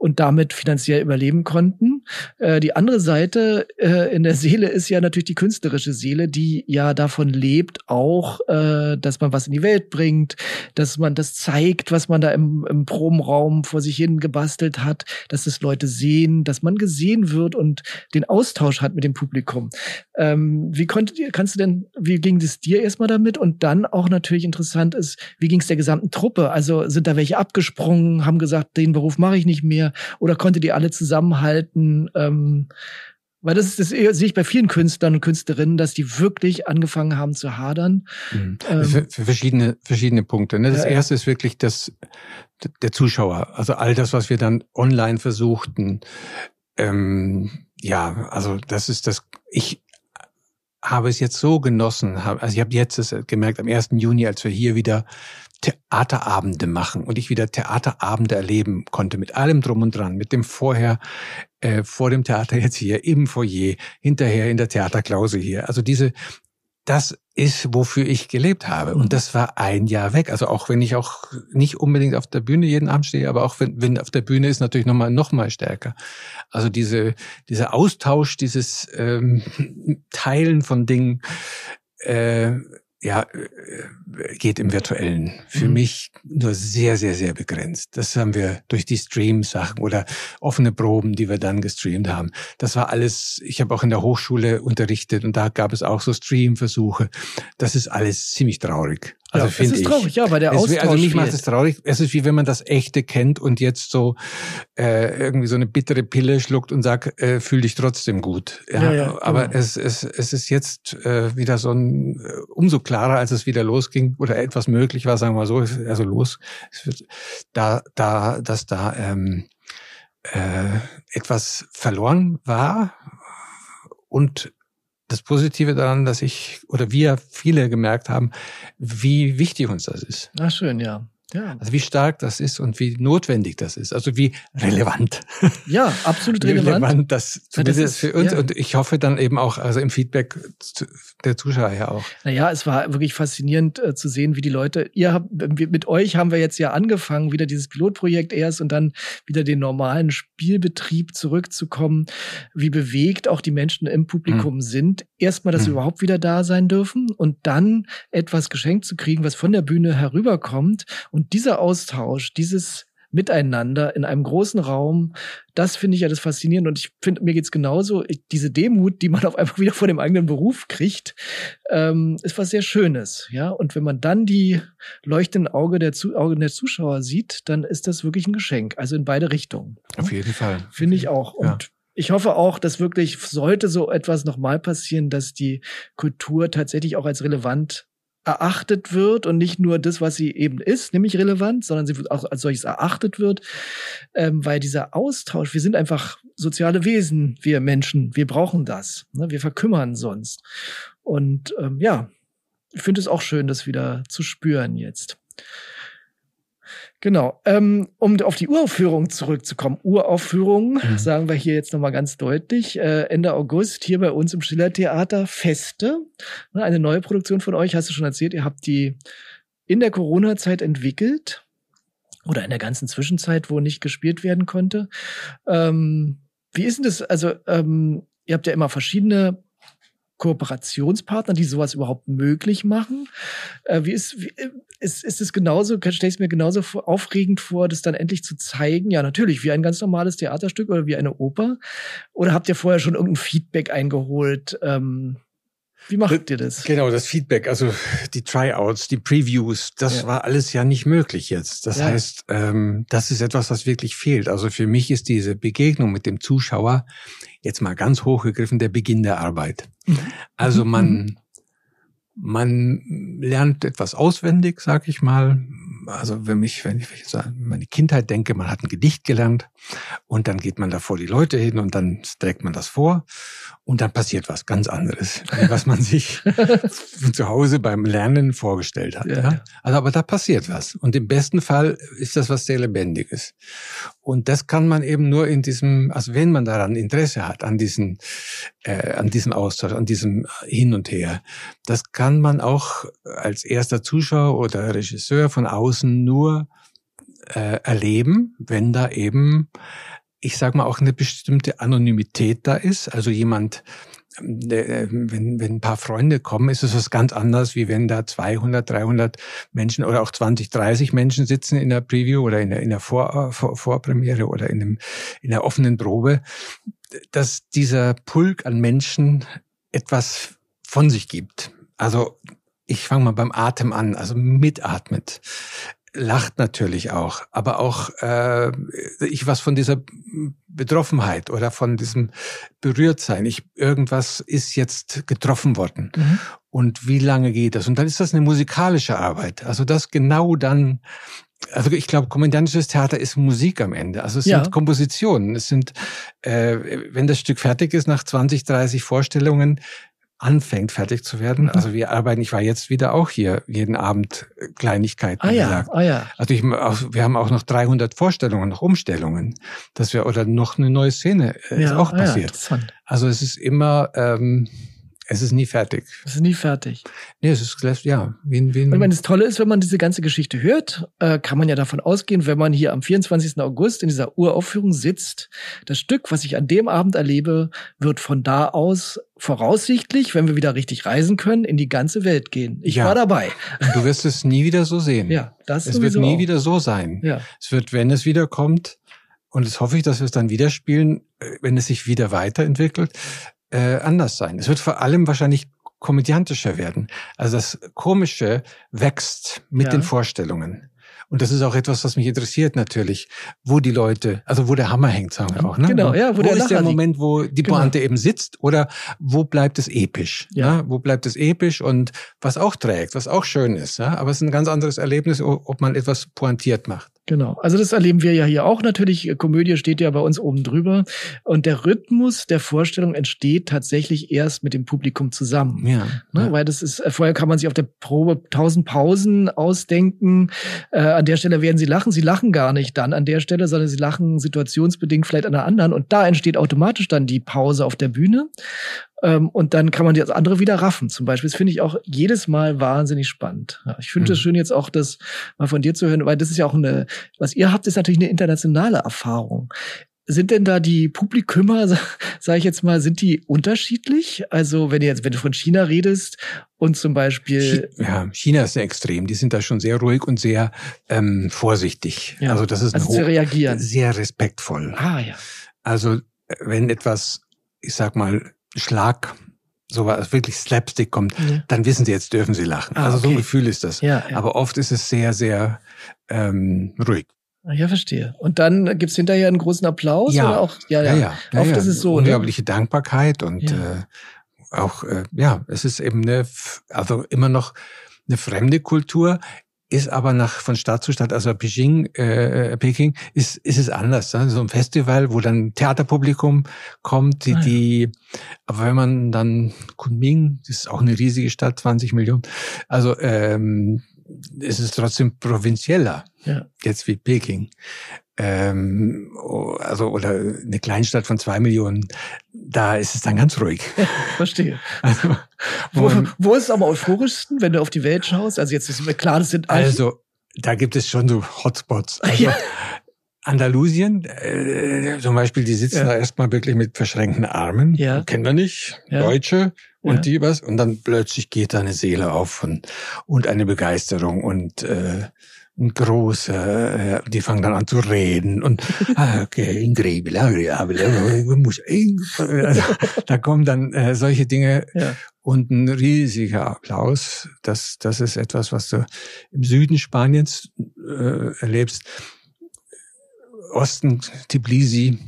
und damit finanziell überleben konnten. Äh, die andere Seite äh, in der Seele ist ja natürlich die künstlerische Seele, die ja davon lebt, auch, äh, dass man was in die Welt bringt, dass man das zeigt, was man da im, im Probenraum vor sich hin gebastelt hat, dass es Leute sehen, dass man gesehen wird und den Austausch hat mit dem Publikum. Ähm, wie konntet ihr, kannst du denn, wie ging es dir erstmal damit? Und dann auch natürlich interessant ist, wie ging es der gesamten Truppe? Also sind da welche abgesprungen, haben gesagt, den Beruf mache ich nicht mehr oder konntet ihr alle zusammenhalten? Ähm, weil das, ist, das sehe ich bei vielen Künstlern und Künstlerinnen, dass die wirklich angefangen haben zu hadern. Mhm. Ähm, für, für, verschiedene, verschiedene Punkte. Ne? Das ja, erste ist wirklich das, der Zuschauer. Also all das, was wir dann online versuchten. Ähm, ja, also das ist das, ich habe es jetzt so genossen. Also ich habe jetzt gemerkt, am 1. Juni, als wir hier wieder Theaterabende machen und ich wieder Theaterabende erleben konnte mit allem drum und dran, mit dem vorher äh, vor dem Theater jetzt hier im Foyer, hinterher in der Theaterklause hier. Also diese das ist, wofür ich gelebt habe. Und mhm. das war ein Jahr weg. Also auch wenn ich auch nicht unbedingt auf der Bühne jeden Abend stehe, aber auch wenn, wenn auf der Bühne ist natürlich nochmal noch mal stärker. Also diese, dieser Austausch, dieses ähm, Teilen von Dingen, äh, ja, äh, geht im Virtuellen. Für mhm. mich nur sehr, sehr, sehr begrenzt. Das haben wir durch die Stream-Sachen oder offene Proben, die wir dann gestreamt haben. Das war alles, ich habe auch in der Hochschule unterrichtet und da gab es auch so Stream-Versuche. Das ist alles ziemlich traurig. Also ja, finde ich. Es ist traurig, ja, weil der es, Austausch Also mich macht es traurig. Es ist wie wenn man das Echte kennt und jetzt so äh, irgendwie so eine bittere Pille schluckt und sagt, äh, fühl dich trotzdem gut. Ja, ja, ja aber genau. es, es, es ist jetzt äh, wieder so ein äh, umso klarer, als es wieder losging oder etwas möglich war, sagen wir mal so, also los, es wird, da, da, dass da ähm, äh, etwas verloren war und das Positive daran, dass ich oder wir viele gemerkt haben, wie wichtig uns das ist. Na schön, ja. Ja. Also wie stark das ist und wie notwendig das ist. Also wie relevant. Ja, absolut relevant. relevant das zumindest ja, das ist, für uns. Ja. Und ich hoffe dann eben auch, also im Feedback der Zuschauer ja auch. Naja, es war wirklich faszinierend äh, zu sehen, wie die Leute, ihr habt, mit euch haben wir jetzt ja angefangen, wieder dieses Pilotprojekt erst und dann wieder den normalen Spielbetrieb zurückzukommen, wie bewegt auch die Menschen im Publikum mhm. sind. Erstmal, dass mhm. sie überhaupt wieder da sein dürfen und dann etwas geschenkt zu kriegen, was von der Bühne herüberkommt und dieser Austausch, dieses Miteinander in einem großen Raum, das finde ich ja das Faszinierende. Und ich finde, mir geht's genauso. Diese Demut, die man auf einmal wieder vor dem eigenen Beruf kriegt, ähm, ist was sehr Schönes. Ja, und wenn man dann die leuchtenden Auge der, Zu Augen der Zuschauer sieht, dann ist das wirklich ein Geschenk. Also in beide Richtungen. Auf jeden Fall. Finde ich auch. Und ich hoffe auch, dass wirklich, sollte so etwas nochmal passieren, dass die Kultur tatsächlich auch als relevant erachtet wird und nicht nur das, was sie eben ist, nämlich relevant, sondern sie auch als solches erachtet wird, ähm, weil dieser Austausch, wir sind einfach soziale Wesen, wir Menschen, wir brauchen das, ne? wir verkümmern sonst. Und ähm, ja, ich finde es auch schön, das wieder zu spüren jetzt. Genau. Ähm, um auf die Uraufführung zurückzukommen. Uraufführung, mhm. sagen wir hier jetzt nochmal ganz deutlich. Äh, Ende August hier bei uns im Schillertheater Feste. Ne, eine neue Produktion von euch, hast du schon erzählt. Ihr habt die in der Corona-Zeit entwickelt. Oder in der ganzen Zwischenzeit, wo nicht gespielt werden konnte. Ähm, wie ist denn das? Also, ähm, ihr habt ja immer verschiedene Kooperationspartner, die sowas überhaupt möglich machen? Äh, wie ist, wie, äh, ist, ist es genauso, stelle ich es mir genauso aufregend vor, das dann endlich zu zeigen? Ja, natürlich, wie ein ganz normales Theaterstück oder wie eine Oper? Oder habt ihr vorher schon irgendein Feedback eingeholt? Ähm, wie macht ihr das? Genau, das Feedback, also die Tryouts, die Previews, das ja. war alles ja nicht möglich jetzt. Das ja. heißt, ähm, das ist etwas, was wirklich fehlt. Also für mich ist diese Begegnung mit dem Zuschauer jetzt mal ganz hochgegriffen der Beginn der Arbeit. Mhm. Also man, mhm. man lernt etwas auswendig, sag ich mal. Also wenn ich, wenn ich an meine Kindheit denke, man hat ein Gedicht gelernt und dann geht man da vor die Leute hin und dann trägt man das vor und dann passiert was ganz anderes, was man sich zu Hause beim Lernen vorgestellt hat. Ja. ja. Also aber da passiert was. Und im besten Fall ist das was sehr Lebendiges. Und das kann man eben nur in diesem, also wenn man daran Interesse hat, an diesen, äh, an diesem Austausch, an diesem Hin und Her, das kann man auch als erster Zuschauer oder Regisseur von außen nur äh, erleben, wenn da eben ich sage mal, auch eine bestimmte Anonymität da ist. Also jemand, wenn, wenn ein paar Freunde kommen, ist es was ganz anderes, wie wenn da 200, 300 Menschen oder auch 20, 30 Menschen sitzen in der Preview oder in der, in der Vor, Vor, Vorpremiere oder in, dem, in der offenen Probe, dass dieser Pulk an Menschen etwas von sich gibt. Also ich fange mal beim Atem an, also mitatmet lacht natürlich auch, aber auch äh, ich was von dieser Betroffenheit oder von diesem Berührtsein. Ich irgendwas ist jetzt getroffen worden. Mhm. Und wie lange geht das? Und dann ist das eine musikalische Arbeit. Also das genau dann also ich glaube, komödiantisches Theater ist Musik am Ende. Also es ja. sind Kompositionen. Es sind, äh, wenn das Stück fertig ist, nach 20, 30 Vorstellungen, anfängt, fertig zu werden. Mhm. Also wir arbeiten, ich war jetzt wieder auch hier jeden Abend äh, Kleinigkeiten ah, ja, gesagt. Ah, ja. Also ich, wir haben auch noch 300 Vorstellungen, noch Umstellungen, dass wir oder noch eine neue Szene äh, ja, ist auch ah, passiert. Ja, also es ist immer ähm, es ist nie fertig. Es ist nie fertig. Nee, es ist, ja, wie, wie Und ich meine, das Tolle ist, wenn man diese ganze Geschichte hört, äh, kann man ja davon ausgehen, wenn man hier am 24. August in dieser Uraufführung sitzt, das Stück, was ich an dem Abend erlebe, wird von da aus voraussichtlich, wenn wir wieder richtig reisen können, in die ganze Welt gehen. Ich ja. war dabei. Und du wirst es nie wieder so sehen. Ja, das Es wird nie auch. wieder so sein. Ja. Es wird, wenn es wiederkommt, und das hoffe ich, dass wir es dann wieder spielen, äh, wenn es sich wieder weiterentwickelt, äh, anders sein. Es wird vor allem wahrscheinlich komödiantischer werden. Also das Komische wächst mit ja. den Vorstellungen. Und das ist auch etwas, was mich interessiert natürlich, wo die Leute, also wo der Hammer hängt, sagen wir auch. Ne? Genau, ja. Wo, wo der ist der Moment, wo die genau. Pointe eben sitzt oder wo bleibt es episch? Ja. Ne? Wo bleibt es episch und was auch trägt, was auch schön ist. Ja? Aber es ist ein ganz anderes Erlebnis, ob man etwas pointiert macht. Genau. Also das erleben wir ja hier auch natürlich. Komödie steht ja bei uns oben drüber. Und der Rhythmus der Vorstellung entsteht tatsächlich erst mit dem Publikum zusammen. Ja. Ne? ja. Weil das ist, äh, vorher kann man sich auf der Probe tausend Pausen ausdenken. Äh, an der Stelle werden sie lachen. Sie lachen gar nicht dann an der Stelle, sondern sie lachen situationsbedingt vielleicht an der anderen. Und da entsteht automatisch dann die Pause auf der Bühne. Ähm, und dann kann man das andere wieder raffen. Zum Beispiel, das finde ich auch jedes Mal wahnsinnig spannend. Ich finde es mhm. schön, jetzt auch das mal von dir zu hören, weil das ist ja auch eine, was ihr habt, ist natürlich eine internationale Erfahrung. Sind denn da die Publikümer, sage ich jetzt mal, sind die unterschiedlich? Also wenn du jetzt, wenn du von China redest und zum Beispiel ja, China ist sehr extrem. Die sind da schon sehr ruhig und sehr ähm, vorsichtig. Ja, also das ist also sehr reagieren, sehr respektvoll. Ah ja. Also wenn etwas, ich sag mal Schlag, so was wirklich Slapstick kommt, ja. dann wissen sie, jetzt dürfen sie lachen. Ah, also okay. so ein Gefühl ist das. Ja, ja. Aber oft ist es sehr, sehr ähm, ruhig. Ja, verstehe. Und dann gibt's hinterher einen großen Applaus Ja. oder auch? Ja, Ja, ja. ja. ja, Oft ja. ist es so. Ne? Unglaubliche Dankbarkeit und Ja. äh, auch, äh, ja, es ist eben eine, also immer noch eine fremde Kultur, ist aber nach von Stadt zu Stadt, also Beijing, äh, Peking, ist, ist es anders. Ne? So ein Festival, wo dann Theaterpublikum kommt, die, Ah, ja. die, aber wenn man dann Kunming, das ist auch eine riesige Stadt, 20 Millionen, also ähm, es ist trotzdem provinzieller Ja. jetzt wie Peking. Ähm, oh, also oder eine Kleinstadt von zwei Millionen, da ist es dann ganz ruhig. Verstehe. Also, Wo, wo ist es am euphorischsten, wenn du auf die Welt schaust? Also jetzt ist mir klar, das sind also da gibt es schon so Hotspots. Also, Ja. Andalusien, äh, zum Beispiel, die sitzen Ja. da erstmal wirklich mit verschränkten Armen. Ja. Kennen wir nicht. Ja. Deutsche und Ja. die was. Und dann plötzlich geht da eine Seele auf und, und eine Begeisterung und äh, ein große, äh, die fangen dann an zu reden und ah, okay, incredibile, incredibile, muss- also, da kommen dann äh, solche Dinge Ja. und ein riesiger Applaus. Das, das ist etwas, was du im Süden Spaniens äh, erlebst. Osten, Tbilisi,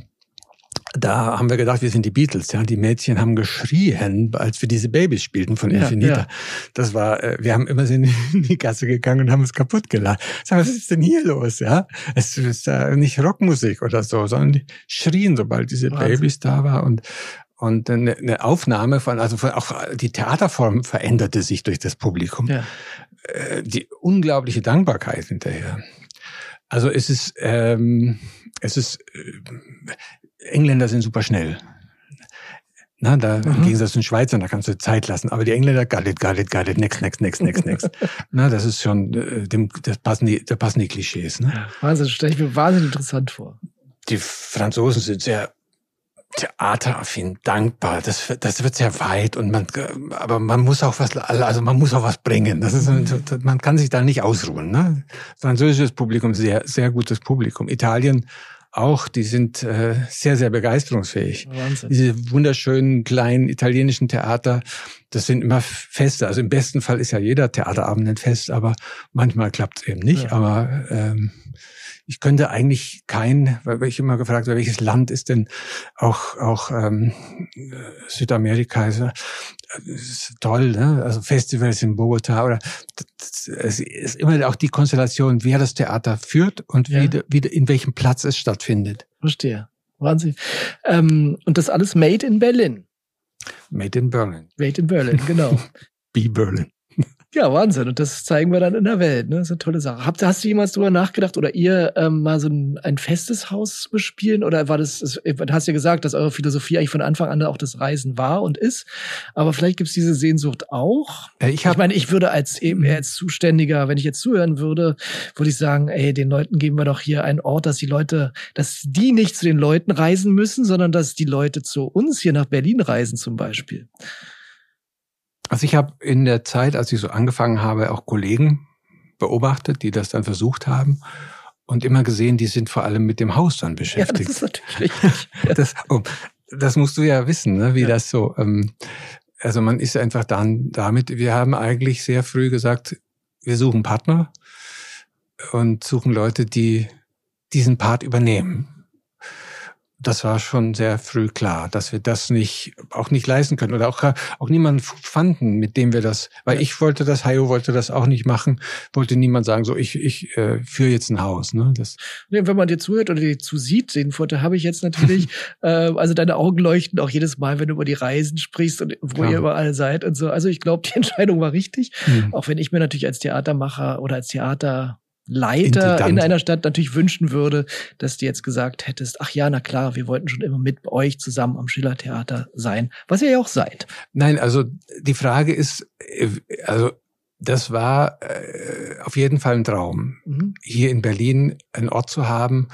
da haben wir gedacht, wir sind die Beatles. Ja, die Mädchen haben geschrien, als wir diese Babys spielten von Ja, Infinita. ja. Das war, äh, wir haben immer in die Gasse gegangen und haben uns kaputt gelacht. Sag, was ist denn hier los? Ja, es ist äh, nicht Rockmusik oder so, sondern die schrien, sobald diese Wahnsinn. Babys da war und und eine, eine Aufnahme von, also von, auch die Theaterform veränderte sich durch das Publikum Ja. äh, die unglaubliche Dankbarkeit hinterher. Also es ist, ähm, es ist, äh, Engländer sind super schnell. Na, da im Mhm. Gegensatz zu den Schweizern, da kannst du Zeit lassen. Aber die Engländer, got it, got it, got it, next, next, next, next, next. Na, das ist schon, äh, dem, das passen die, da passen die Klischees. Ne? Ja. Wahnsinn, stelle ich mir wahnsinnig interessant vor. Die Franzosen sind sehr theateraffin, dankbar. Das, das wird sehr weit und man, aber man muss auch was, also man muss auch was bringen. Das ist, man kann sich da nicht ausruhen. Ne? Französisches Publikum, sehr, sehr gutes Publikum. Italien auch, die sind äh, sehr, sehr begeisterungsfähig. Wahnsinn. Diese wunderschönen kleinen italienischen Theater, das sind immer Feste. Also im besten Fall ist ja jeder Theaterabend ein Fest, aber manchmal klappt es eben nicht. Ja. Aber ähm, ich könnte eigentlich kein, weil ich immer gefragt habe, welches Land ist denn auch auch ähm, Südamerika ist, äh, ist toll, ne? Also Festivals in Bogota oder es ist immer auch die Konstellation, wer das Theater führt und Ja. wie, wie in welchem Platz es stattfindet. Verstehe. Wahnsinn. Ähm, und das alles made in Berlin. Made in Berlin. Made in Berlin, genau. Be Berlin. Ja, Wahnsinn. Und das zeigen wir dann in der Welt. Ne? Das ist eine tolle Sache. Habt, hast du jemals drüber nachgedacht oder ihr ähm, mal so ein, ein festes Haus bespielen? Oder war das, das, du hast ja gesagt, dass eure Philosophie eigentlich von Anfang an auch das Reisen war und ist. Aber vielleicht gibt's diese Sehnsucht auch. Ja, ich Ich habe meine, ich würde als eben als Zuständiger, wenn ich jetzt zuhören würde, würde ich sagen, ey, den Leuten geben wir doch hier einen Ort, dass die Leute, dass die nicht zu den Leuten reisen müssen, sondern dass die Leute zu uns hier nach Berlin reisen zum Beispiel. Also ich habe in der Zeit, als ich so angefangen habe, auch Kollegen beobachtet, die das dann versucht haben und immer gesehen, die sind vor allem mit dem Haus dann Ja, das beschäftigt. ist natürlich richtig. Ja. das, oh, das musst du ja wissen, ne, wie Ja. das so. Ähm, also man ist einfach dann damit. Wir haben eigentlich sehr früh gesagt, wir suchen Partner und suchen Leute, die diesen Part übernehmen. Das war schon sehr früh klar, dass wir das nicht, auch nicht leisten können oder auch, auch niemanden fanden, mit dem wir das, weil Ja. ich wollte das, Hayo wollte das auch nicht machen, wollte niemand sagen, so ich, ich äh, führe jetzt ein Haus. Ne? Das, wenn man dir zuhört oder dir zusieht, den Vorteil habe ich jetzt natürlich. äh, also deine Augen leuchten auch jedes Mal, wenn du über die Reisen sprichst und wo Klar. ihr überall seid und so. Also ich glaube, die Entscheidung war richtig. hm. Auch wenn ich mir natürlich als Theatermacher oder als Theaterleiter Intendant. in einer Stadt natürlich wünschen würde, dass du jetzt gesagt hättest, ach ja, na klar, wir wollten schon immer mit euch zusammen am Schillertheater sein, was ihr ja auch seid. Nein, also die Frage ist, äh, also das war äh, auf jeden Fall ein Traum, Mhm. hier in Berlin einen Ort zu haben,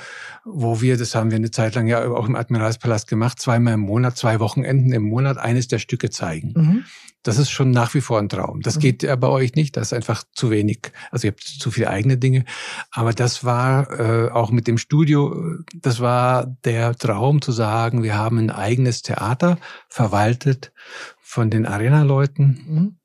wo wir, das haben wir eine Zeit lang ja auch im Admiralspalast gemacht, zweimal im Monat, zwei Wochenenden im Monat eines der Stücke zeigen. Mhm. Das ist schon nach wie vor ein Traum. Das Mhm. geht ja bei euch nicht, das ist einfach zu wenig. Also ihr habt zu viele eigene Dinge. Aber das war äh, auch mit dem Studio, das war der Traum zu sagen, wir haben ein eigenes Theater verwaltet von den Arena-Leuten.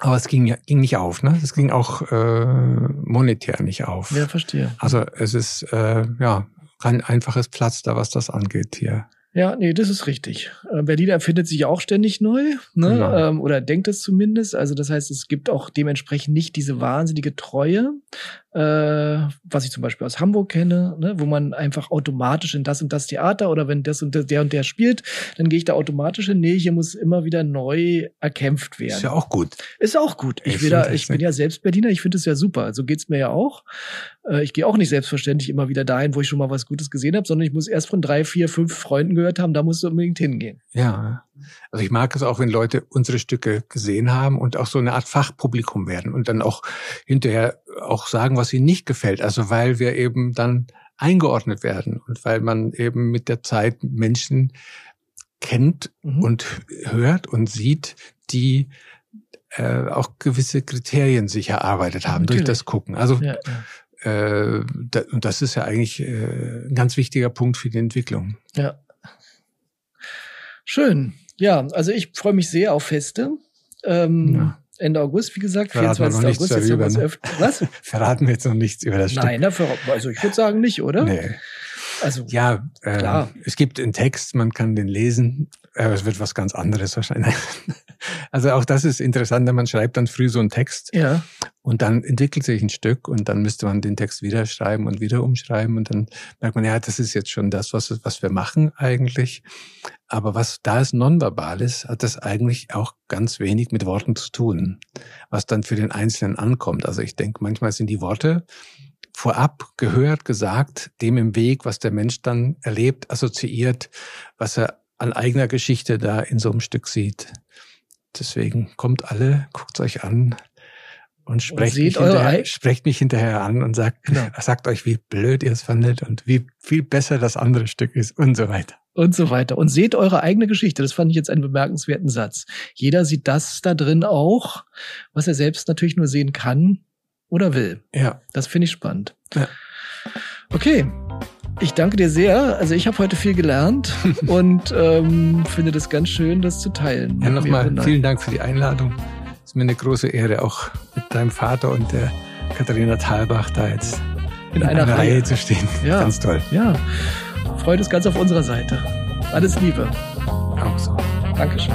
Aber es ging, ging nicht auf, ne? Es ging auch äh, monetär nicht auf. Ja, verstehe. Also es ist äh, ja kein einfaches Pflaster, was das angeht hier. Ja, nee, das ist richtig. Äh, Berlin erfindet sich ja auch ständig neu, ne? Genau. Ähm, oder denkt es zumindest. Also das heißt, es gibt auch dementsprechend nicht diese wahnsinnige Treue, äh, was ich zum Beispiel aus Hamburg kenne, ne? wo man einfach automatisch in das und das Theater oder wenn das und das, der und der spielt, dann gehe ich da automatisch hin. Nee, hier muss immer wieder neu erkämpft werden. Ist ja auch gut. Ist auch gut. Ich, Ich da, ich bin ja selbst Berliner, ich finde es ja super. So geht's mir ja auch. Äh, Ich gehe auch nicht selbstverständlich immer wieder dahin, wo ich schon mal was Gutes gesehen habe, sondern ich muss erst von drei, vier, fünf Freunden gehört haben, da musst du unbedingt hingehen. Ja. Also ich mag es auch, wenn Leute unsere Stücke gesehen haben und auch so eine Art Fachpublikum werden und dann auch hinterher auch sagen, was ihnen nicht gefällt. Also weil wir eben dann eingeordnet werden und weil man eben mit der Zeit Menschen kennt Mhm. und hört und sieht, die äh, auch gewisse Kriterien sich erarbeitet haben durch Natürlich. das Gucken. Also Ja, ja. äh, da, und das ist ja eigentlich äh, ein ganz wichtiger Punkt für die Entwicklung. Ja. Schön. Ja, also ich freue mich sehr auf Feste. Ähm, Ja. Ende August, wie gesagt, Verraten wir 24. noch nichts August. Jetzt darüber, ne? was? Verraten wir jetzt noch nichts über das Stück. Nein, dafür, also ich würde sagen nicht, oder? Nee. Also Ja, äh, Klar. es gibt einen Text, man kann den lesen. Äh, es wird was ganz anderes wahrscheinlich. Also auch das ist interessant, man schreibt dann früh so einen Text ja, und dann entwickelt sich ein Stück und dann müsste man den Text wieder schreiben und wieder umschreiben und dann merkt man, ja, das ist jetzt schon das, was, was wir machen eigentlich. Aber was da ist nonverbal ist, hat das eigentlich auch ganz wenig mit Worten zu tun, was dann für den Einzelnen ankommt. Also ich denke, manchmal sind die Worte vorab gehört, gesagt, dem im Weg, was der Mensch dann erlebt, assoziiert, was er an eigener Geschichte da in so einem Stück sieht. Deswegen kommt alle, guckt euch an und sprecht, seht mich hinterher, sprecht mich hinterher an und sagt, Genau. sagt euch, wie blöd ihr es fandet und wie viel besser das andere Stück ist und so weiter. und so weiter. Und seht eure eigene Geschichte. Das fand ich jetzt einen bemerkenswerten Satz. Jeder sieht das da drin auch, was er selbst natürlich nur sehen kann oder will. Ja, Das finde ich spannend. Ja. Okay. Ich danke dir sehr. Also ich habe heute viel gelernt und ähm, finde das ganz schön, das zu teilen. Ja, nochmal vielen Dank für die Einladung. Es ist mir eine große Ehre, auch mit deinem Vater und der Katharina Thalbach da jetzt in, in einer, einer Reihe. Reihe. zu stehen. Ja. Ganz toll. Ja. freut ist ganz auf unserer Seite. Alles Liebe. Auch so. Dankeschön.